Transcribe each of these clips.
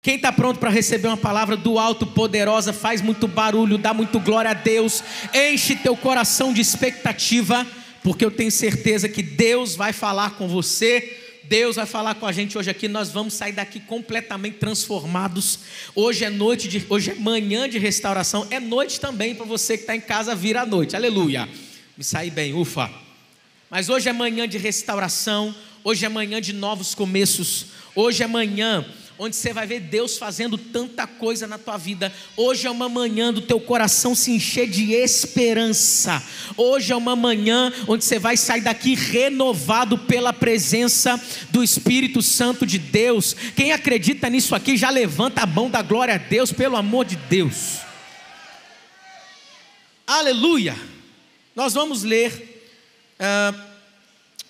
Quem está pronto para receber uma palavra do alto, poderosa, faz muito barulho, dá muito glória a Deus, enche teu coração de expectativa, porque eu tenho certeza que Deus vai falar com você. Deus vai falar com a gente hoje aqui. Nós vamos sair daqui completamente transformados. Hoje é noite de, hoje é manhã de restauração. É noite também para você que está em casa vir à noite. Aleluia. Me saí bem, ufa. Mas hoje é manhã de restauração. Hoje é manhã de novos começos. Hoje é manhã onde você vai ver Deus fazendo tanta coisa na tua vida. Hoje é uma manhã do teu coração se encher de esperança. Hoje é uma manhã onde você vai sair daqui renovado pela presença do Espírito Santo de Deus. Quem acredita nisso aqui já levanta a mão da glória a Deus, pelo amor de Deus. Aleluia. Nós vamos ler uh,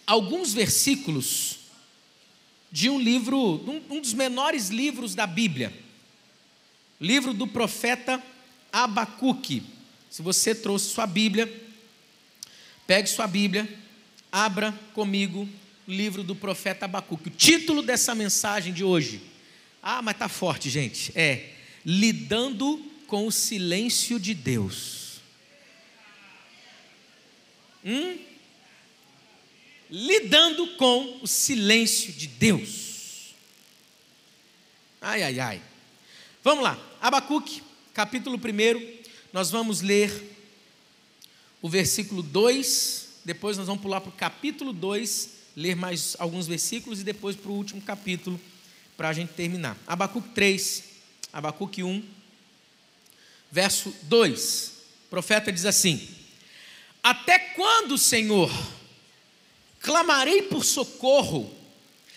alguns versículos de um livro, um dos menores livros da Bíblia, livro do profeta Abacuque. Se você trouxe sua Bíblia, pegue sua Bíblia, abra comigo o livro do profeta Abacuque. O título dessa mensagem de hoje, ah, mas tá forte, gente, é Lidando com o Silêncio de Deus. Hum? Lidando com o silêncio de Deus. Ai, ai, ai. Vamos lá, Abacuque, capítulo 1, nós vamos ler o versículo 2, depois nós vamos pular para o capítulo 2, ler mais alguns versículos e depois para o último capítulo, para a gente terminar. Abacuque 3, Abacuque 1, verso 2. O profeta diz assim: Até quando, Senhor, clamarei por socorro,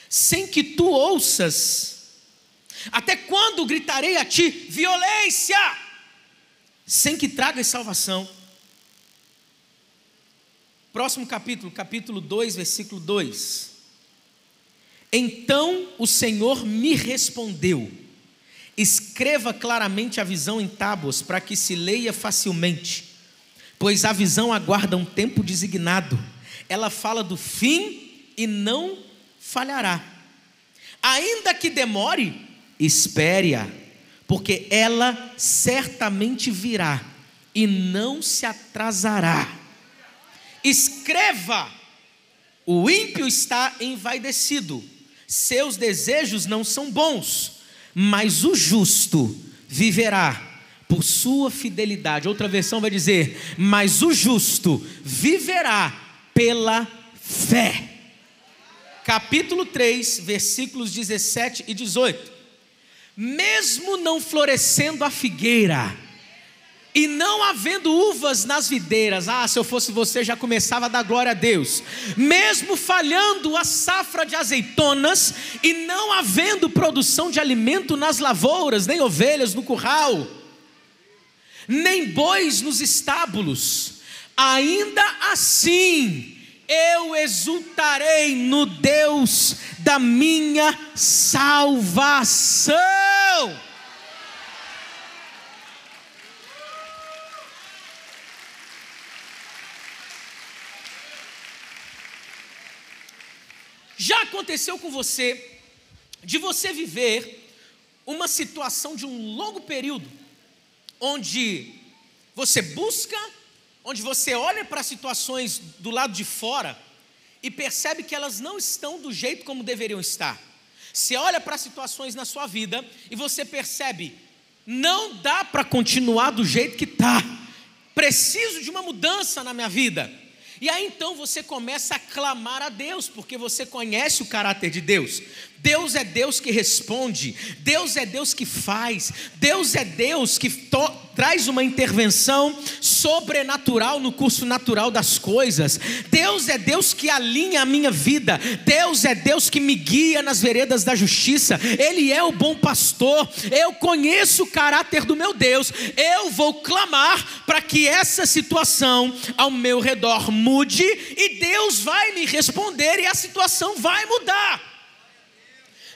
sem que tu ouças? Até quando gritarei a ti, violência, sem que tragas salvação? Próximo capítulo, capítulo 2, versículo 2. Então o Senhor me respondeu: Escreva claramente a visão em tábuas, para que se leia facilmente, pois a visão aguarda um tempo designado ela fala do fim e não falhará. Ainda que demore, espere-a, porque ela certamente virá e não se atrasará. Escreva: o ímpio está envaidecido, seus desejos não são bons, mas o justo viverá por sua fidelidade. Outra versão vai dizer: mas o justo viverá pela fé. Capítulo 3, versículos 17 e 18. Mesmo não florescendo a figueira, e não havendo uvas nas videiras, ah, se eu fosse você já começava a dar glória a Deus. Mesmo falhando a safra de azeitonas e não havendo produção de alimento nas lavouras, nem ovelhas no curral, nem bois nos estábulos, ainda assim eu exultarei no Deus da minha salvação. Já aconteceu com você de você viver uma situação de um longo período onde você busca onde você olha para situações do lado de fora e percebe que elas não estão do jeito como deveriam estar. Você olha para situações na sua vida e você percebe, não dá para continuar do jeito que está. Preciso de uma mudança na minha vida. E aí então você começa a clamar a Deus, porque você conhece o caráter de Deus. Deus é Deus que responde, Deus é Deus que faz, Deus é Deus que traz uma intervenção sobrenatural no curso natural das coisas. Deus é Deus que alinha a minha vida, Deus é Deus que me guia nas veredas da justiça, Ele é o bom pastor. Eu conheço o caráter do meu Deus, eu vou clamar para que essa situação ao meu redor mude e Deus vai me responder e a situação vai mudar.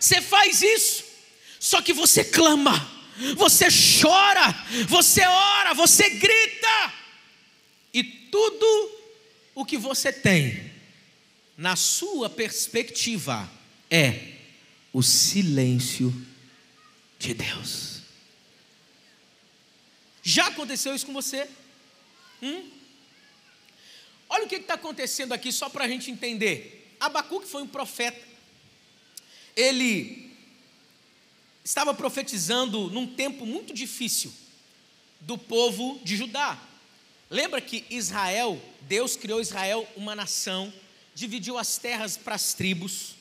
Você faz isso, só que você clama, você chora, você ora, você grita, e tudo o que você tem, na sua perspectiva, é o silêncio de Deus. Já aconteceu isso com você? Hum? Olha o que está acontecendo aqui, só para a gente entender. Abacuque foi um profeta. Ele estava profetizando num tempo muito difícil do povo de Judá. Lembra que Israel, Deus criou Israel uma nação, dividiu as terras para as tribos,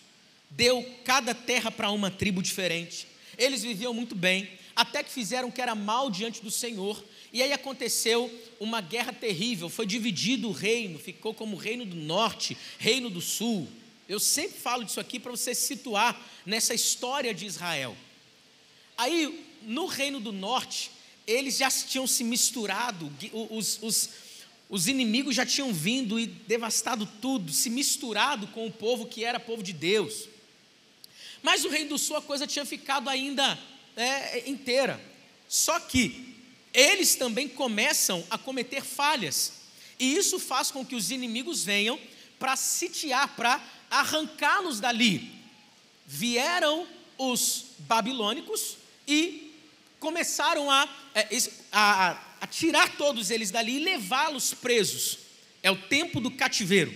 deu cada terra para uma tribo diferente. Eles viviam muito bem, até que fizeram o que era mal diante do Senhor. E aí aconteceu uma guerra terrível, foi dividido o reino, ficou como reino do norte, reino do sul. Eu sempre falo disso aqui para você se situar nessa história de Israel. Aí, no reino do norte, eles já tinham se misturado, os, os, os inimigos já tinham vindo e devastado tudo, se misturado com o povo que era povo de Deus. Mas o reino do sul a coisa tinha ficado ainda é, inteira. Só que eles também começam a cometer falhas. E isso faz com que os inimigos venham para sitiar, para arrancá-los dali. Vieram os babilônicos e começaram a, é, a, a tirar todos eles dali e levá-los presos. É o tempo do cativeiro.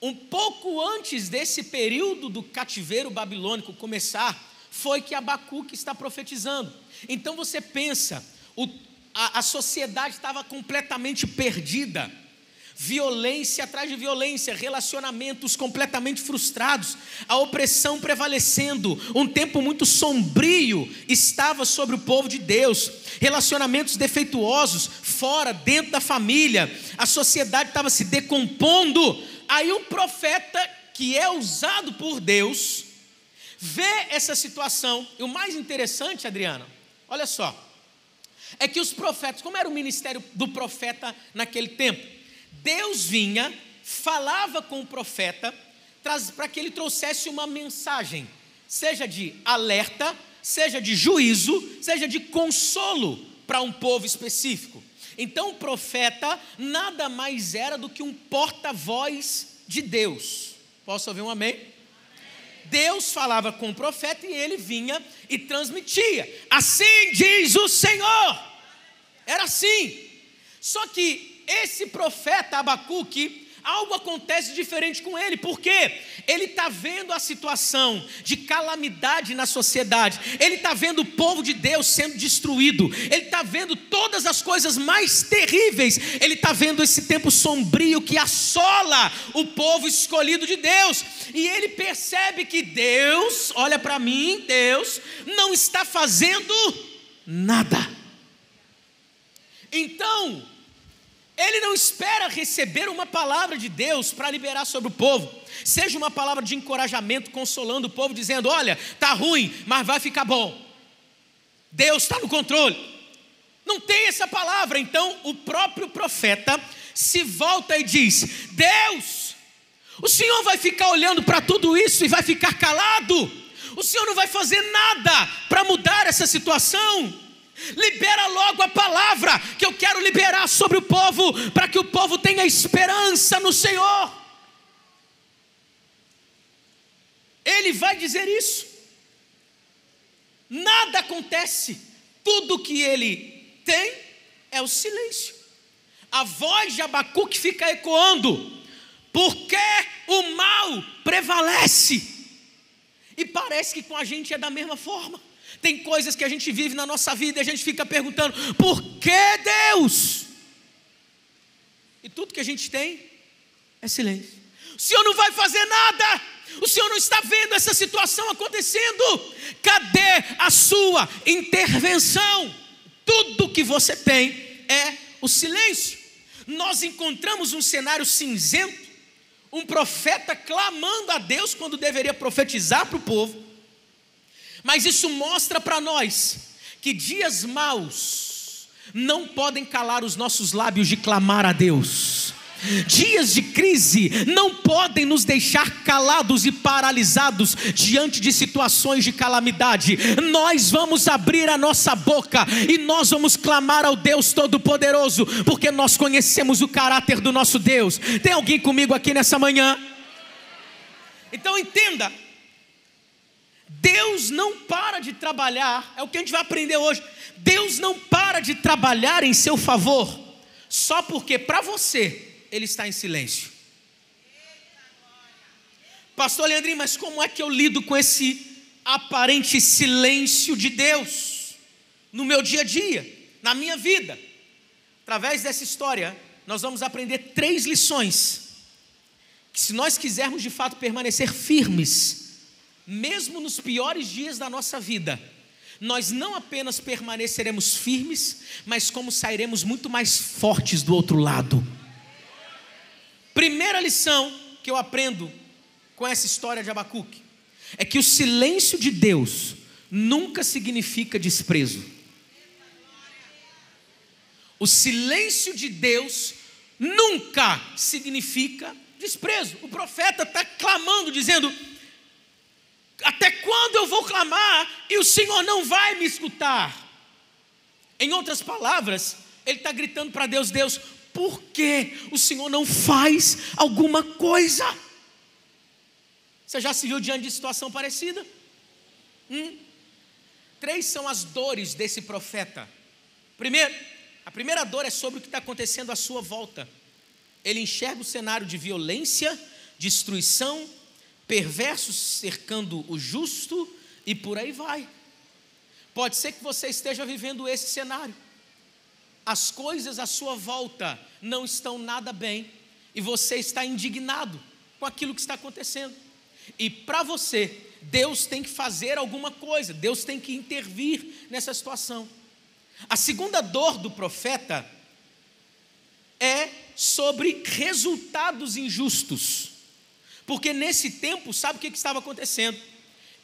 Um pouco antes desse período do cativeiro babilônico começar, foi que Abacuque está profetizando. Então você pensa, o, a, a sociedade estava completamente perdida violência atrás de violência, relacionamentos completamente frustrados, a opressão prevalecendo, um tempo muito sombrio estava sobre o povo de Deus, relacionamentos defeituosos, fora, dentro da família, a sociedade estava se decompondo. Aí um profeta que é usado por Deus vê essa situação, e o mais interessante, Adriana, olha só, é que os profetas, como era o ministério do profeta naquele tempo? Deus vinha, falava com o profeta, para que ele trouxesse uma mensagem, seja de alerta, seja de juízo, seja de consolo para um povo específico. Então o profeta nada mais era do que um porta-voz de Deus. Posso ouvir um amém? Deus falava com o profeta e ele vinha e transmitia. Assim diz o Senhor. Era assim. Só que esse profeta Abacuque, algo acontece diferente com ele, porque ele está vendo a situação de calamidade na sociedade, ele está vendo o povo de Deus sendo destruído, ele está vendo todas as coisas mais terríveis, ele está vendo esse tempo sombrio que assola o povo escolhido de Deus, e ele percebe que Deus, olha para mim, Deus não está fazendo nada. Então, ele não espera receber uma palavra de Deus para liberar sobre o povo. Seja uma palavra de encorajamento, consolando o povo, dizendo: Olha, tá ruim, mas vai ficar bom. Deus está no controle. Não tem essa palavra. Então o próprio profeta se volta e diz: Deus, o Senhor vai ficar olhando para tudo isso e vai ficar calado. O Senhor não vai fazer nada para mudar essa situação. Libera logo a palavra que eu quero liberar sobre o povo, para que o povo tenha esperança no Senhor. Ele vai dizer isso. Nada acontece, tudo que ele tem é o silêncio. A voz de Abacuque fica ecoando, porque o mal prevalece. E parece que com a gente é da mesma forma. Tem coisas que a gente vive na nossa vida e a gente fica perguntando: por que Deus? E tudo que a gente tem é silêncio. O Senhor não vai fazer nada. O Senhor não está vendo essa situação acontecendo. Cadê a sua intervenção? Tudo que você tem é o silêncio. Nós encontramos um cenário cinzento, um profeta clamando a Deus quando deveria profetizar para o povo mas isso mostra para nós que dias maus não podem calar os nossos lábios de clamar a Deus. Dias de crise não podem nos deixar calados e paralisados diante de situações de calamidade. Nós vamos abrir a nossa boca e nós vamos clamar ao Deus Todo-Poderoso, porque nós conhecemos o caráter do nosso Deus. Tem alguém comigo aqui nessa manhã? Então entenda, Deus não para de trabalhar, é o que a gente vai aprender hoje. Deus não para de trabalhar em seu favor, só porque para você ele está em silêncio. Pastor Leandrinho, mas como é que eu lido com esse aparente silêncio de Deus no meu dia a dia, na minha vida? Através dessa história, nós vamos aprender três lições. Que se nós quisermos de fato permanecer firmes, mesmo nos piores dias da nossa vida, nós não apenas permaneceremos firmes, mas como sairemos muito mais fortes do outro lado. Primeira lição que eu aprendo com essa história de Abacuque é que o silêncio de Deus nunca significa desprezo. O silêncio de Deus nunca significa desprezo. O profeta está clamando, dizendo: Até quando eu vou clamar e o Senhor não vai me escutar? Em outras palavras, ele está gritando para Deus: Deus, por que o Senhor não faz alguma coisa? Você já se viu diante de situação parecida? Hum? Três são as dores desse profeta. Primeiro, a primeira dor é sobre o que está acontecendo à sua volta. Ele enxerga o cenário de violência, destruição, perversos cercando o justo e por aí vai. Pode ser que você esteja vivendo esse cenário. As coisas à sua volta não estão nada bem e você está indignado com aquilo que está acontecendo. E para você, Deus tem que fazer alguma coisa, Deus tem que intervir nessa situação. A segunda dor do profeta é sobre resultados injustos. Porque nesse tempo, sabe o que estava acontecendo?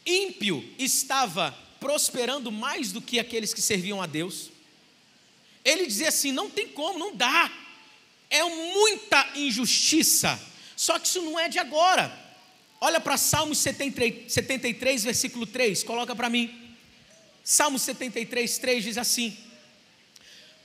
Ímpio estava prosperando mais do que aqueles que serviam a Deus. Ele dizia assim: não tem como, não dá. É muita injustiça. Só que isso não é de agora. Olha para Salmos 73, 73, versículo 3, coloca para mim. Salmos 73, 3 diz assim: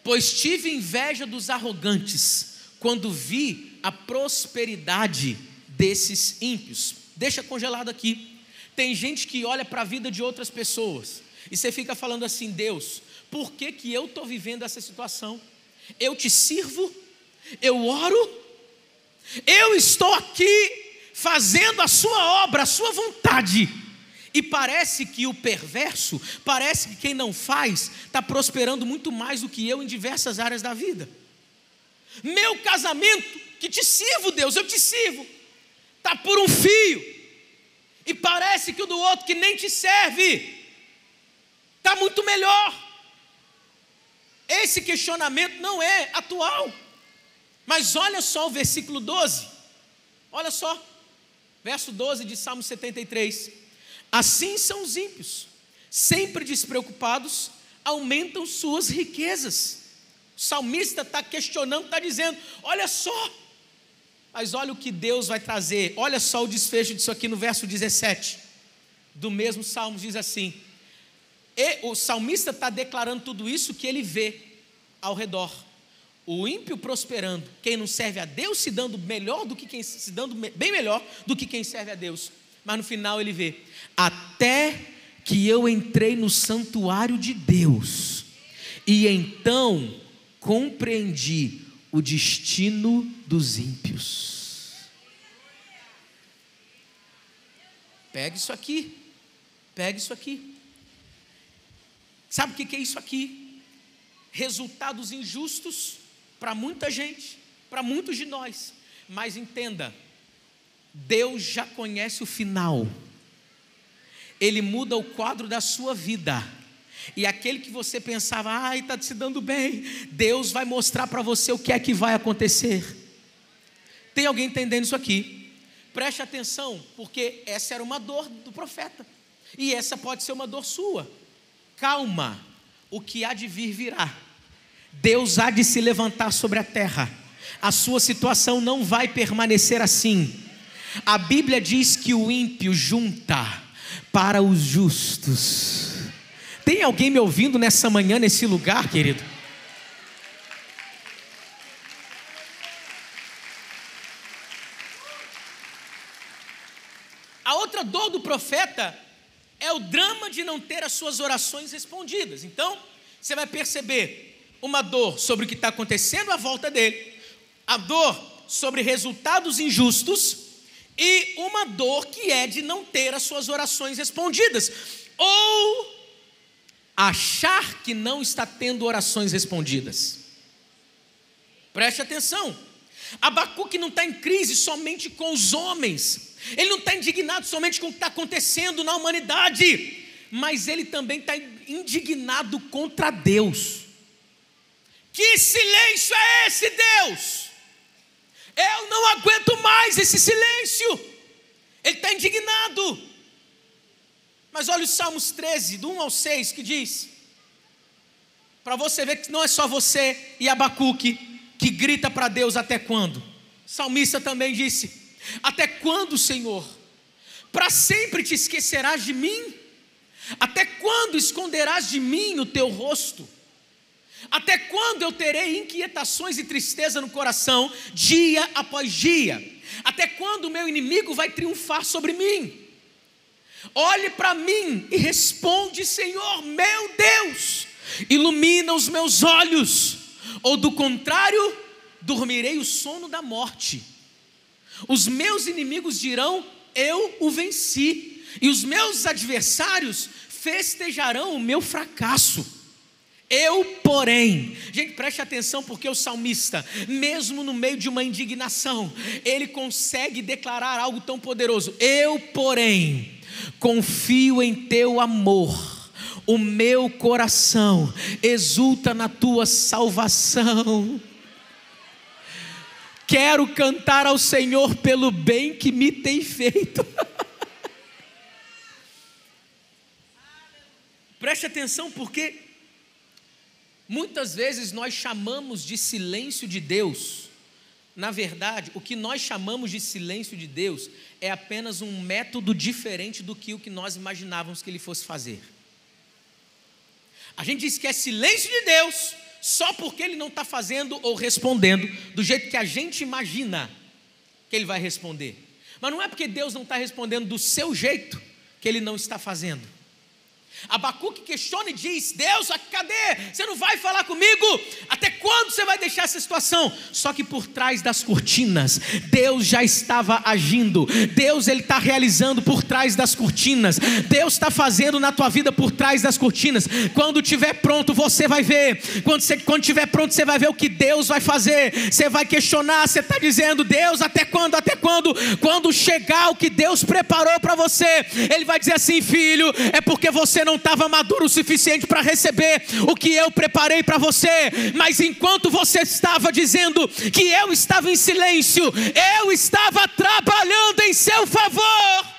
Pois tive inveja dos arrogantes, quando vi a prosperidade desses ímpios. Deixa congelado aqui. Tem gente que olha para a vida de outras pessoas e você fica falando assim: Deus, por que, que eu estou vivendo essa situação? Eu te sirvo, eu oro, eu estou aqui fazendo a sua obra, a sua vontade. E parece que o perverso, parece que quem não faz, está prosperando muito mais do que eu em diversas áreas da vida. Meu casamento, que te sirvo, Deus, eu te sirvo, está por um fio. E parece que o do outro que nem te serve, está muito melhor. Esse questionamento não é atual. Mas olha só o versículo 12. Olha só. Verso 12 de Salmo 73. Assim são os ímpios, sempre despreocupados, aumentam suas riquezas. O salmista está questionando, está dizendo: olha só, mas olha o que Deus vai trazer, olha só o desfecho disso aqui no verso 17, do mesmo salmo, diz assim: e o salmista está declarando tudo isso que ele vê ao redor. O ímpio prosperando, quem não serve a Deus se dando melhor do que quem se dando bem melhor do que quem serve a Deus. Mas no final ele vê: até que eu entrei no santuário de Deus e então compreendi o destino dos ímpios. Pega isso aqui, pega isso aqui. Sabe o que é isso aqui? Resultados injustos para muita gente, para muitos de nós. Mas entenda, Deus já conhece o final. Ele muda o quadro da sua vida. E aquele que você pensava, ai, está se dando bem, Deus vai mostrar para você o que é que vai acontecer. Tem alguém entendendo isso aqui? Preste atenção, porque essa era uma dor do profeta. E essa pode ser uma dor sua. Calma, o que há de vir virá. Deus há de se levantar sobre a terra. A sua situação não vai permanecer assim. A Bíblia diz que o ímpio junta para os justos. Tem alguém me ouvindo nessa manhã, nesse lugar, querido? A outra dor do profeta é o drama de não ter as suas orações respondidas. Então, você vai perceber uma dor sobre o que está acontecendo à volta dele, a dor sobre resultados injustos e uma dor que é de não ter as suas orações respondidas, ou achar que não está tendo orações respondidas. Preste atenção. Abacuque não está em crise somente com os homens, ele não está indignado somente com o que está acontecendo na humanidade, mas ele também está indignado contra Deus. Que silêncio é esse, Deus? Eu não aguento mais esse silêncio. Ele está indignado. Mas olha os Salmos 13, do 1 ao 6, que diz: para você ver que não é só você e Abacuque que grita para Deus até quando. O salmista também disse: Até quando, Senhor? Para sempre te esquecerás de mim? Até quando esconderás de mim o teu rosto? Até quando eu terei inquietações e tristeza no coração, dia após dia? Até quando o meu inimigo vai triunfar sobre mim? Olhe para mim e responde, Senhor, meu Deus, ilumina os meus olhos, ou do contrário, dormirei o sono da morte. Os meus inimigos dirão: Eu o venci, e os meus adversários festejarão o meu fracasso. Eu, porém, gente, preste atenção porque o salmista, mesmo no meio de uma indignação, ele consegue declarar algo tão poderoso. Eu, porém, confio em teu amor. O meu coração exulta na tua salvação. Quero cantar ao Senhor pelo bem que me tem feito. Preste atenção porque Muitas vezes nós chamamos de silêncio de Deus. Na verdade, o que nós chamamos de silêncio de Deus é apenas um método diferente do que o que nós imaginávamos que ele fosse fazer. A gente diz que é silêncio de Deus só porque ele não está fazendo ou respondendo do jeito que a gente imagina que ele vai responder. Mas não é porque Deus não está respondendo do seu jeito que ele não está fazendo. Abacuque questiona e diz: Deus, cadê? Você não vai falar comigo? Até quando você vai deixar essa situação? Só que por trás das cortinas, Deus já estava agindo. Deus ele está realizando por trás das cortinas. Deus está fazendo na tua vida por trás das cortinas. Quando tiver pronto, você vai ver. Quando você quando tiver pronto, você vai ver o que Deus vai fazer. Você vai questionar. Você está dizendo, Deus, até quando? Até quando? Quando chegar o que Deus preparou para você, Ele vai dizer assim, filho, é porque você não estava maduro o suficiente para receber o que eu preparei para você, mas enquanto você estava dizendo que eu estava em silêncio, eu estava trabalhando em seu favor.